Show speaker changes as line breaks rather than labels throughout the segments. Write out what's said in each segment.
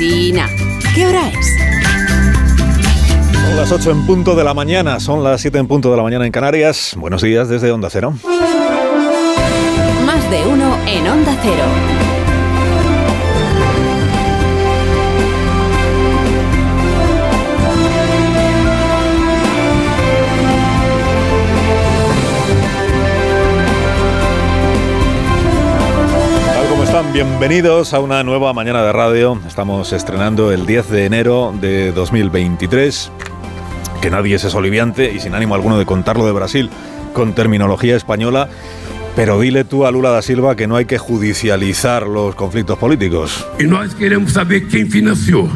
nada. ¿Qué hora es?
Son las 8 en punto de la mañana, son las 7 en punto de la mañana en Canarias. Buenos días desde Onda Cero.
Más de uno en Onda Cero.
Bienvenidos a una nueva mañana de radio. Estamos estrenando el 10 de enero de 2023. Que nadie es oliviante y sin ánimo alguno de contarlo de Brasil con terminología española. Pero dile tú a Lula da Silva que no hay que judicializar los conflictos políticos.
E nós queremos saber quem financiou.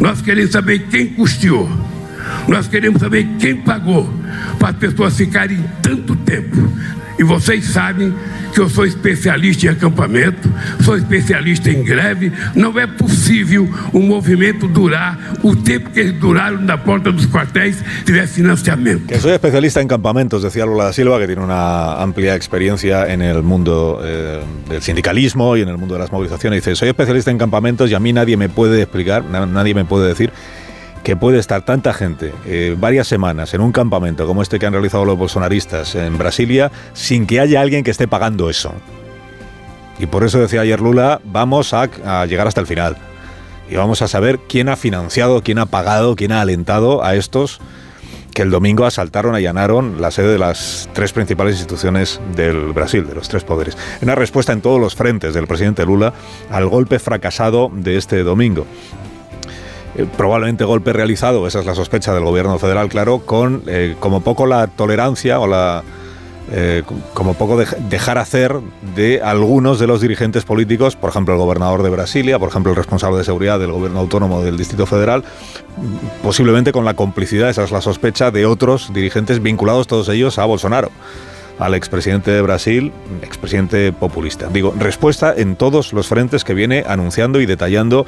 Nós queremos saber quem custeou. Nós queremos saber quem pagou para as pessoas ficarem tanto tempo. E vocês sabem que eu sou especialista em acampamento, sou especialista em greve. Não é possível um movimento durar o tempo que eles duraram na porta dos quartéis tiver financiamento.
Que soy especialista en campamentos, decía Lula da Silva, que tiene una amplia experiencia en el mundo eh, del sindicalismo y en el mundo de las movilizaciones. Dice, soy especialista en campamentos y a mí nadie me puede explicar, na- nadie me puede decir que puede estar tanta gente eh, varias semanas en un campamento como este que han realizado los bolsonaristas en Brasilia sin que haya alguien que esté pagando eso. Y por eso decía ayer Lula, vamos a, a llegar hasta el final. Y vamos a saber quién ha financiado, quién ha pagado, quién ha alentado a estos que el domingo asaltaron, allanaron la sede de las tres principales instituciones del Brasil, de los tres poderes. Una respuesta en todos los frentes del presidente Lula al golpe fracasado de este domingo. Eh, probablemente golpe realizado, esa es la sospecha del gobierno federal, claro, con eh, como poco la tolerancia o la eh, como poco dej- dejar hacer de algunos de los dirigentes políticos, por ejemplo el gobernador de Brasilia, por ejemplo el responsable de seguridad del gobierno autónomo del Distrito Federal, posiblemente con la complicidad, esa es la sospecha, de otros dirigentes vinculados todos ellos a Bolsonaro al expresidente de Brasil, expresidente populista. Digo, respuesta en todos los frentes que viene anunciando y detallando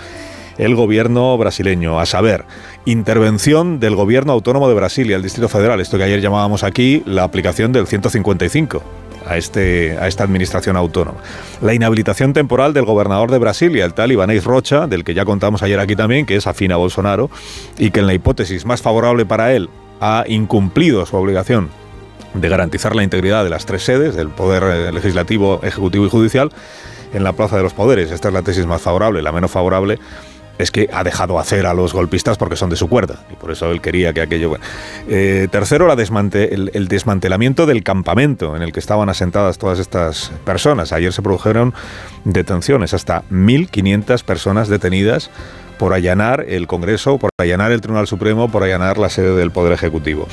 el gobierno brasileño, a saber, intervención del gobierno autónomo de Brasil y el Distrito Federal, esto que ayer llamábamos aquí la aplicación del 155 a, este, a esta administración autónoma. La inhabilitación temporal del gobernador de Brasilia, el tal Ibanez Rocha, del que ya contamos ayer aquí también, que es afín a Bolsonaro, y que en la hipótesis más favorable para él ha incumplido su obligación de garantizar la integridad de las tres sedes, del Poder eh, Legislativo, Ejecutivo y Judicial, en la Plaza de los Poderes. Esta es la tesis más favorable. La menos favorable es que ha dejado hacer a los golpistas porque son de su cuerda y por eso él quería que aquello... Eh, tercero, la el, el desmantelamiento del campamento en el que estaban asentadas todas estas personas. Ayer se produjeron detenciones, hasta 1.500 personas detenidas por allanar el Congreso, por allanar el Tribunal Supremo, por allanar la sede del Poder Ejecutivo.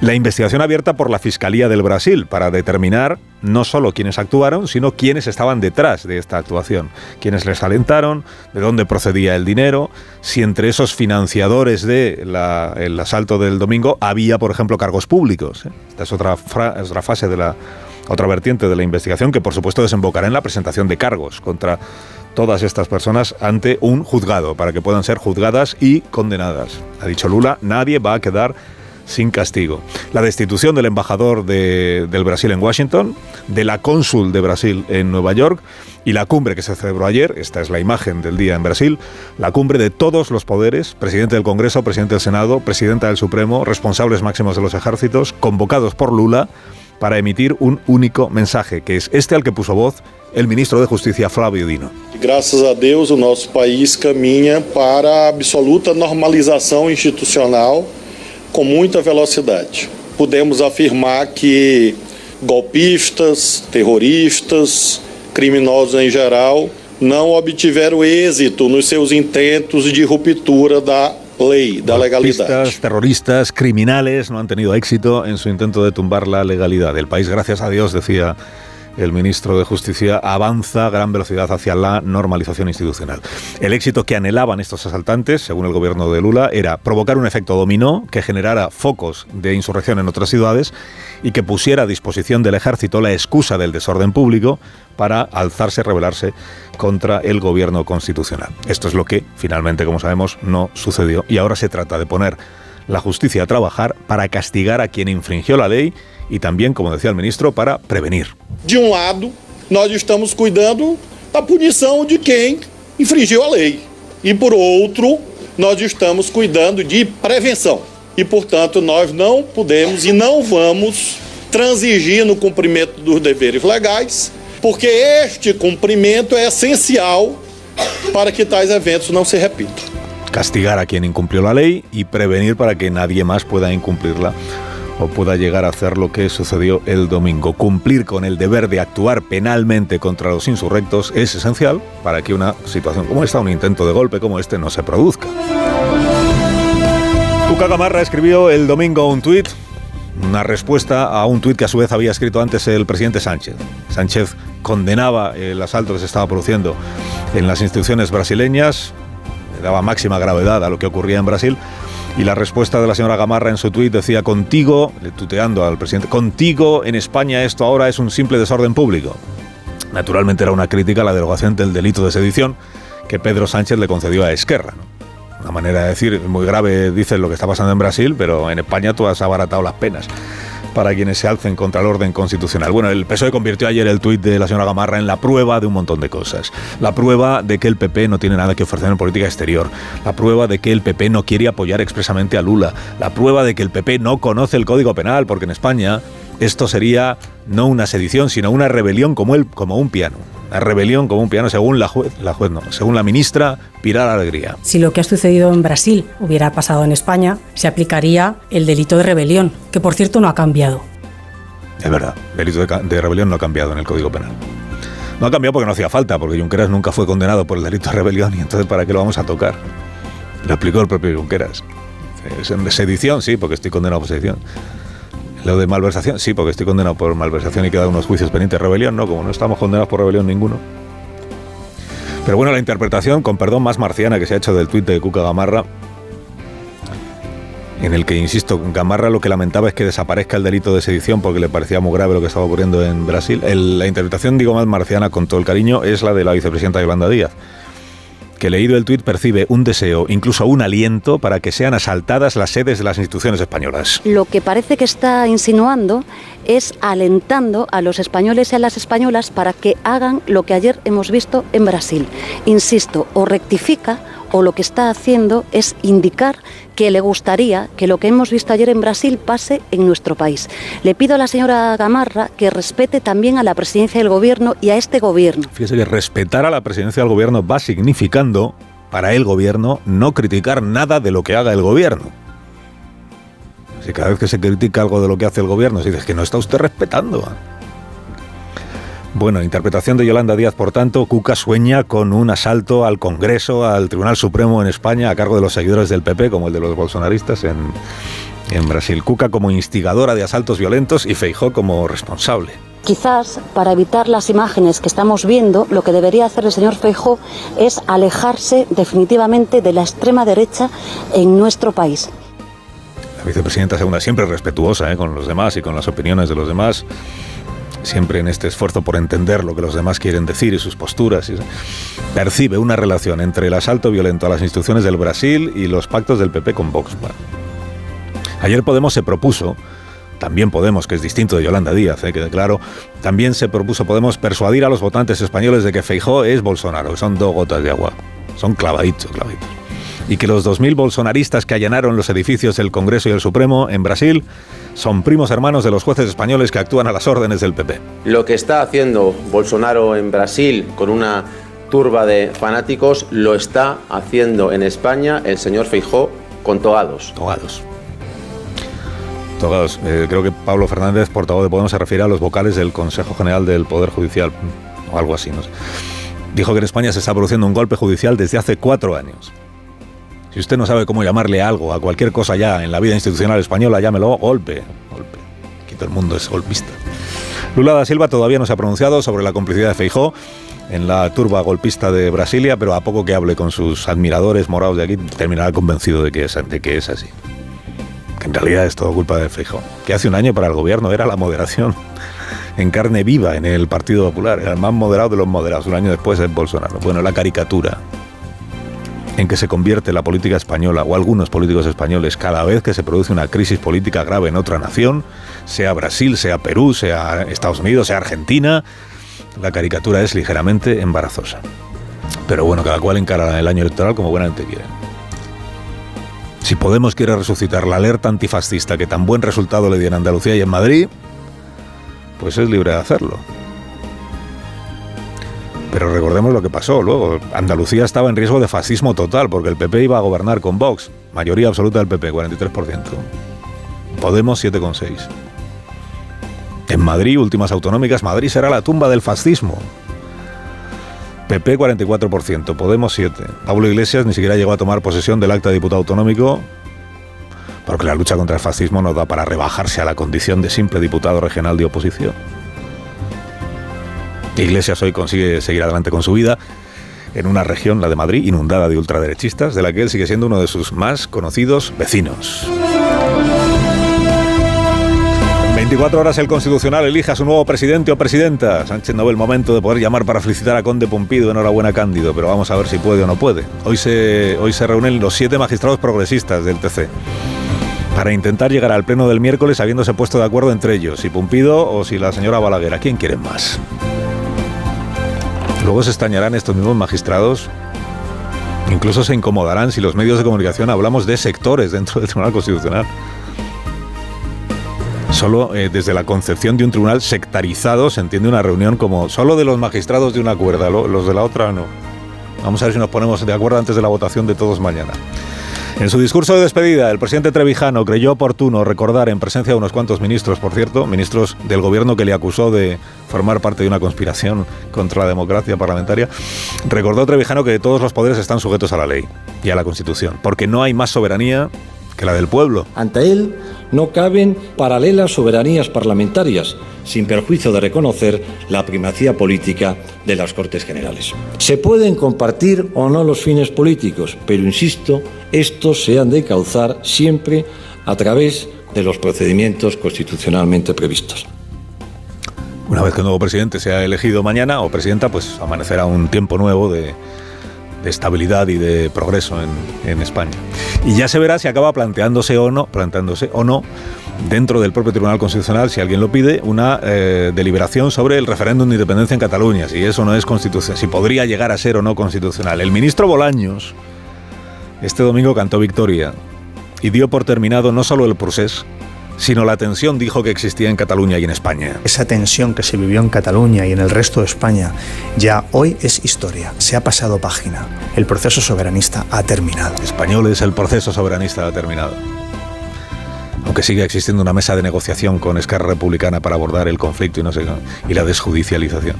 La investigación abierta por la Fiscalía del Brasil para determinar no solo quiénes actuaron, sino quiénes estaban detrás de esta actuación, quiénes les alentaron, de dónde procedía el dinero, si entre esos financiadores del asalto del domingo había, por ejemplo, cargos públicos. ¿eh? Esta es otra, otra fase de la otra vertiente de la investigación que, por supuesto, desembocará en la presentación de cargos contra todas estas personas ante un juzgado para que puedan ser juzgadas y condenadas. Ha dicho Lula, nadie va a quedar sin castigo. La destitución del embajador de- del Brasil en Washington, de la cónsul de Brasil en Nueva York y la cumbre que se celebró ayer, esta es la imagen del día en Brasil, la cumbre de todos los poderes, presidente del Congreso, presidente del Senado, presidenta del Supremo, responsables máximos de los ejércitos, convocados por Lula para emitir un único mensaje, que es este al que puso voz el ministro de Justicia, Flavio Dino.
Graças a Deus, o nosso país caminha para a absoluta normalização institucional com muita velocidade. Podemos afirmar que golpistas, terroristas, criminosos em geral não obtiveram êxito nos seus intentos de ruptura da lei, da.
Golpistas, terroristas, criminales no han tenido éxito en su intento de tumbar la legalidad. El país, gracias a Dios, decía el ministro de Justicia, avanza a gran velocidad hacia la normalización institucional. El éxito que anhelaban estos asaltantes, según el gobierno de Lula, era provocar un efecto dominó que generara focos de insurrección en otras ciudades y que pusiera a disposición del ejército la excusa del desorden público para alzarse, rebelarse contra el gobierno constitucional. Esto es lo que finalmente, como sabemos, no sucedió y ahora se trata de poner la justicia a trabajar para castigar a quien infringió la ley y también, como decía el ministro, para prevenir.
De um lado, nós estamos cuidando da punição de quem infringiu a lei. e por outro, nós estamos cuidando de prevenção. E, portanto, nós não podemos e não vamos transigir no cumprimento dos deveres legais, porque este cumprimento é essencial para que tais eventos não se repitam.
Castigar a quien incumplió la ley y prevenir para que nadie más pueda incumplirla o pueda llegar a hacer lo que sucedió el domingo. Cumplir con el deber de actuar penalmente contra los insurrectos es esencial para que una situación como esta, un intento de golpe como este, no se produzca. Cuca Gamarra escribió el domingo un tuit, una respuesta a un tuit que a su vez había escrito antes el presidente Sánchez. Sánchez condenaba el asalto que se estaba produciendo en las instituciones brasileñas, daba máxima gravedad a lo que ocurría en Brasil. Y la respuesta de la señora Gamarra en su tuit decía, contigo, tuteando al presidente, contigo en España esto ahora es un simple desorden público. Naturalmente era una crítica a la derogación del delito de sedición que Pedro Sánchez le concedió a Esquerra. Una manera de decir, muy grave, dice lo que está pasando en Brasil, pero en España tú has abaratado las penas para quienes se alcen contra el orden constitucional. Bueno, el PSOE convirtió ayer el tuit de la señora Gamarra en la prueba de un montón de cosas. La prueba de que el PP no tiene nada que ofrecer en política exterior. La prueba de que el PP no quiere apoyar expresamente a Lula. La prueba de que el PP no conoce el Código Penal, porque en España esto sería no una sedición, sino una rebelión como, el, como un piano. La rebelión como un piano, según la juez, la juez no, según la ministra Pilar Alegría.
Si lo que ha sucedido en Brasil hubiera pasado en España, se aplicaría el delito de rebelión, que por cierto no ha cambiado.
Es verdad, el delito de, de rebelión no ha cambiado en el Código Penal. No ha cambiado porque no hacía falta, porque Junqueras nunca fue condenado por el delito de rebelión y entonces ¿para qué lo vamos a tocar? Lo explicó el propio Junqueras. Sedición, sí, porque estoy condenado por sedición. Lo de malversación, sí, porque estoy condenado por malversación y queda unos juicios pendientes. Rebelión, no, como no estamos condenados por rebelión ninguno. Pero bueno, la interpretación, con perdón, más marciana que se ha hecho del tuit de Cuca Gamarra, en el que, insisto, Gamarra lo que lamentaba es que desaparezca el delito de sedición porque le parecía muy grave lo que estaba ocurriendo en Brasil. la interpretación, digo más marciana, con todo el cariño, es la de la vicepresidenta Yolanda Díaz que leído el tuit percibe un deseo, incluso un aliento, para que sean asaltadas las sedes de las instituciones españolas.
Lo que parece que está insinuando es alentando a los españoles y a las españolas para que hagan lo que ayer hemos visto en Brasil. Insisto, o rectifica o lo que está haciendo es indicar que le gustaría que lo que hemos visto ayer en Brasil pase en nuestro país. Le pido a la señora Gamarra que respete también a la presidencia del gobierno y a este gobierno.
Fíjese que respetar a la presidencia del gobierno va significando para el gobierno no criticar nada de lo que haga el gobierno. Si cada vez que se critica algo de lo que hace el gobierno, se dice que no está usted respetando. Bueno, interpretación de Yolanda Díaz, por tanto, Cuca sueña con un asalto al Congreso, al Tribunal Supremo en España, a cargo de los seguidores del PP, como el de los bolsonaristas en, en Brasil. Cuca como instigadora de asaltos violentos y Feijó como responsable.
Quizás para evitar las imágenes que estamos viendo, lo que debería hacer el señor Feijó es alejarse definitivamente de la extrema derecha en nuestro país.
La vicepresidenta segunda siempre respetuosa ¿eh? con los demás y con las opiniones de los demás siempre en este esfuerzo por entender lo que los demás quieren decir y sus posturas, percibe una relación entre el asalto violento a las instituciones del Brasil y los pactos del PP con Vox. ayer Podemos se propuso, también Podemos, que es distinto de Yolanda Díaz, eh, quede claro, también se propuso Podemos persuadir a los votantes españoles de que Feijó es Bolsonaro, que son dos gotas de agua, son clavaditos, clavaditos y que los 2.000 bolsonaristas que allanaron los edificios del Congreso y el Supremo en Brasil son primos hermanos de los jueces españoles que actúan a las órdenes del PP.
Lo que está haciendo Bolsonaro en Brasil con una turba de fanáticos lo está haciendo en España el señor Feijó con togados.
Togados. Togados. Eh, creo que Pablo Fernández, portavoz de Podemos, se refiere a los vocales del Consejo General del Poder Judicial o algo así. No sé. Dijo que en España se está produciendo un golpe judicial desde hace cuatro años. Si usted no sabe cómo llamarle algo, a cualquier cosa ya en la vida institucional española, llámelo golpe. Golpe. Aquí todo el mundo es golpista. Lula da Silva todavía no se ha pronunciado sobre la complicidad de Feijó en la turba golpista de Brasilia, pero a poco que hable con sus admiradores morados de aquí, terminará convencido de que es, de que es así. Que en realidad es todo culpa de Feijó. Que hace un año para el gobierno era la moderación en carne viva en el Partido Popular. Era el más moderado de los moderados. Un año después es Bolsonaro. Bueno, la caricatura en que se convierte la política española o algunos políticos españoles cada vez que se produce una crisis política grave en otra nación, sea Brasil, sea Perú, sea Estados Unidos, sea Argentina, la caricatura es ligeramente embarazosa. Pero bueno, cada cual encara el año electoral como buenamente quiere. Si Podemos quiere resucitar la alerta antifascista que tan buen resultado le dio en Andalucía y en Madrid, pues es libre de hacerlo. Pero recordemos lo que pasó luego. Andalucía estaba en riesgo de fascismo total porque el PP iba a gobernar con Vox. Mayoría absoluta del PP, 43%. Podemos 7,6%. En Madrid, últimas autonómicas, Madrid será la tumba del fascismo. PP 44%, Podemos 7%. Pablo Iglesias ni siquiera llegó a tomar posesión del acta de diputado autonómico porque la lucha contra el fascismo no da para rebajarse a la condición de simple diputado regional de oposición. Iglesias hoy consigue seguir adelante con su vida en una región, la de Madrid, inundada de ultraderechistas, de la que él sigue siendo uno de sus más conocidos vecinos. 24 horas el Constitucional elige a su nuevo presidente o presidenta. Sánchez no ve el momento de poder llamar para felicitar a Conde Pompido. Enhorabuena, Cándido, pero vamos a ver si puede o no puede. Hoy se, hoy se reúnen los siete magistrados progresistas del TC para intentar llegar al pleno del miércoles habiéndose puesto de acuerdo entre ellos, si Pumpido o si la señora Balaguer. quién quieren más? Luego se extrañarán estos mismos magistrados Incluso se incomodarán si los medios de comunicación hablamos de sectores dentro del Tribunal Constitucional. Solo eh, desde la concepción de un tribunal sectarizado se entiende una reunión como solo de los magistrados de una cuerda, los de la otra no. Vamos a ver si nos ponemos de acuerdo antes de la votación de todos mañana. En su discurso de despedida, el presidente Trevijano creyó oportuno recordar, en presencia de unos cuantos ministros, por cierto, ministros del gobierno que le acusó de formar parte de una conspiración contra la democracia parlamentaria, recordó Trevijano que todos los poderes están sujetos a la ley y a la Constitución, porque no hay más soberanía que la del pueblo.
Ante él no caben paralelas soberanías parlamentarias, sin perjuicio de reconocer la primacía política de las Cortes Generales. Se pueden compartir o no los fines políticos, pero insisto, estos se han de causar siempre a través de los procedimientos constitucionalmente previstos.
Una vez que el nuevo presidente sea elegido mañana o presidenta, pues amanecerá un tiempo nuevo de, estabilidad y de progreso en, España. Y ya se verá si acaba planteándose o no, planteándose o no dentro del propio Tribunal Constitucional, si alguien lo pide, una eh, deliberación sobre el referéndum de independencia en Cataluña, si eso no es constitucional, si podría llegar a ser o no constitucional. El ministro Bolaños este domingo cantó victoria y dio por terminado no solo el proceso, sino la tensión dijo que existía en Cataluña y en España.
Esa tensión que se vivió en Cataluña y en el resto de España ya hoy es historia, se ha pasado página. El proceso soberanista ha terminado.
Españoles, el proceso soberanista ha terminado aunque sigue existiendo una mesa de negociación con Esquerra Republicana para abordar el conflicto y la desjudicialización.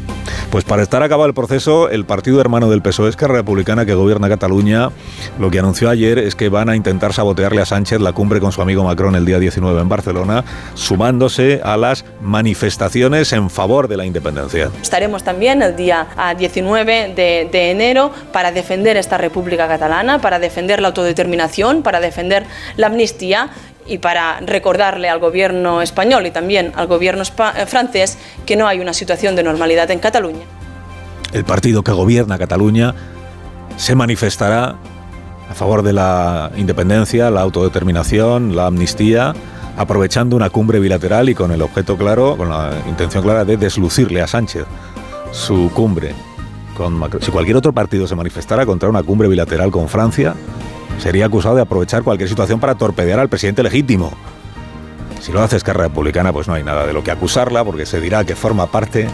Pues para estar acabado el proceso, el partido hermano del PSOE, Esquerra Republicana, que gobierna Cataluña, lo que anunció ayer es que van a intentar sabotearle a Sánchez la cumbre con su amigo Macron el día 19 en Barcelona, sumándose a las manifestaciones en favor de la independencia.
Estaremos también el día 19 de, de enero para defender esta República Catalana, para defender la autodeterminación, para defender la amnistía y para recordarle al gobierno español y también al gobierno eh, francés que no hay una situación de normalidad en Cataluña.
El partido que gobierna Cataluña se manifestará a favor de la independencia, la autodeterminación, la amnistía, aprovechando una cumbre bilateral y con el objeto claro, con la intención clara de deslucirle a Sánchez su cumbre con Si cualquier otro partido se manifestara contra una cumbre bilateral con Francia, sería acusado de aprovechar cualquier situación para torpedear al presidente legítimo. Si lo hace Esquerra Republicana, pues no hay nada de lo que acusarla, porque se dirá que forma parte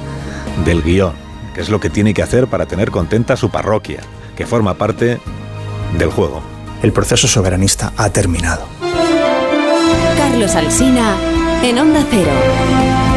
del guion, que es lo que tiene que hacer para tener contenta su parroquia, que forma parte del juego.
El proceso soberanista ha terminado.
Carlos Alsina, en Onda Cero.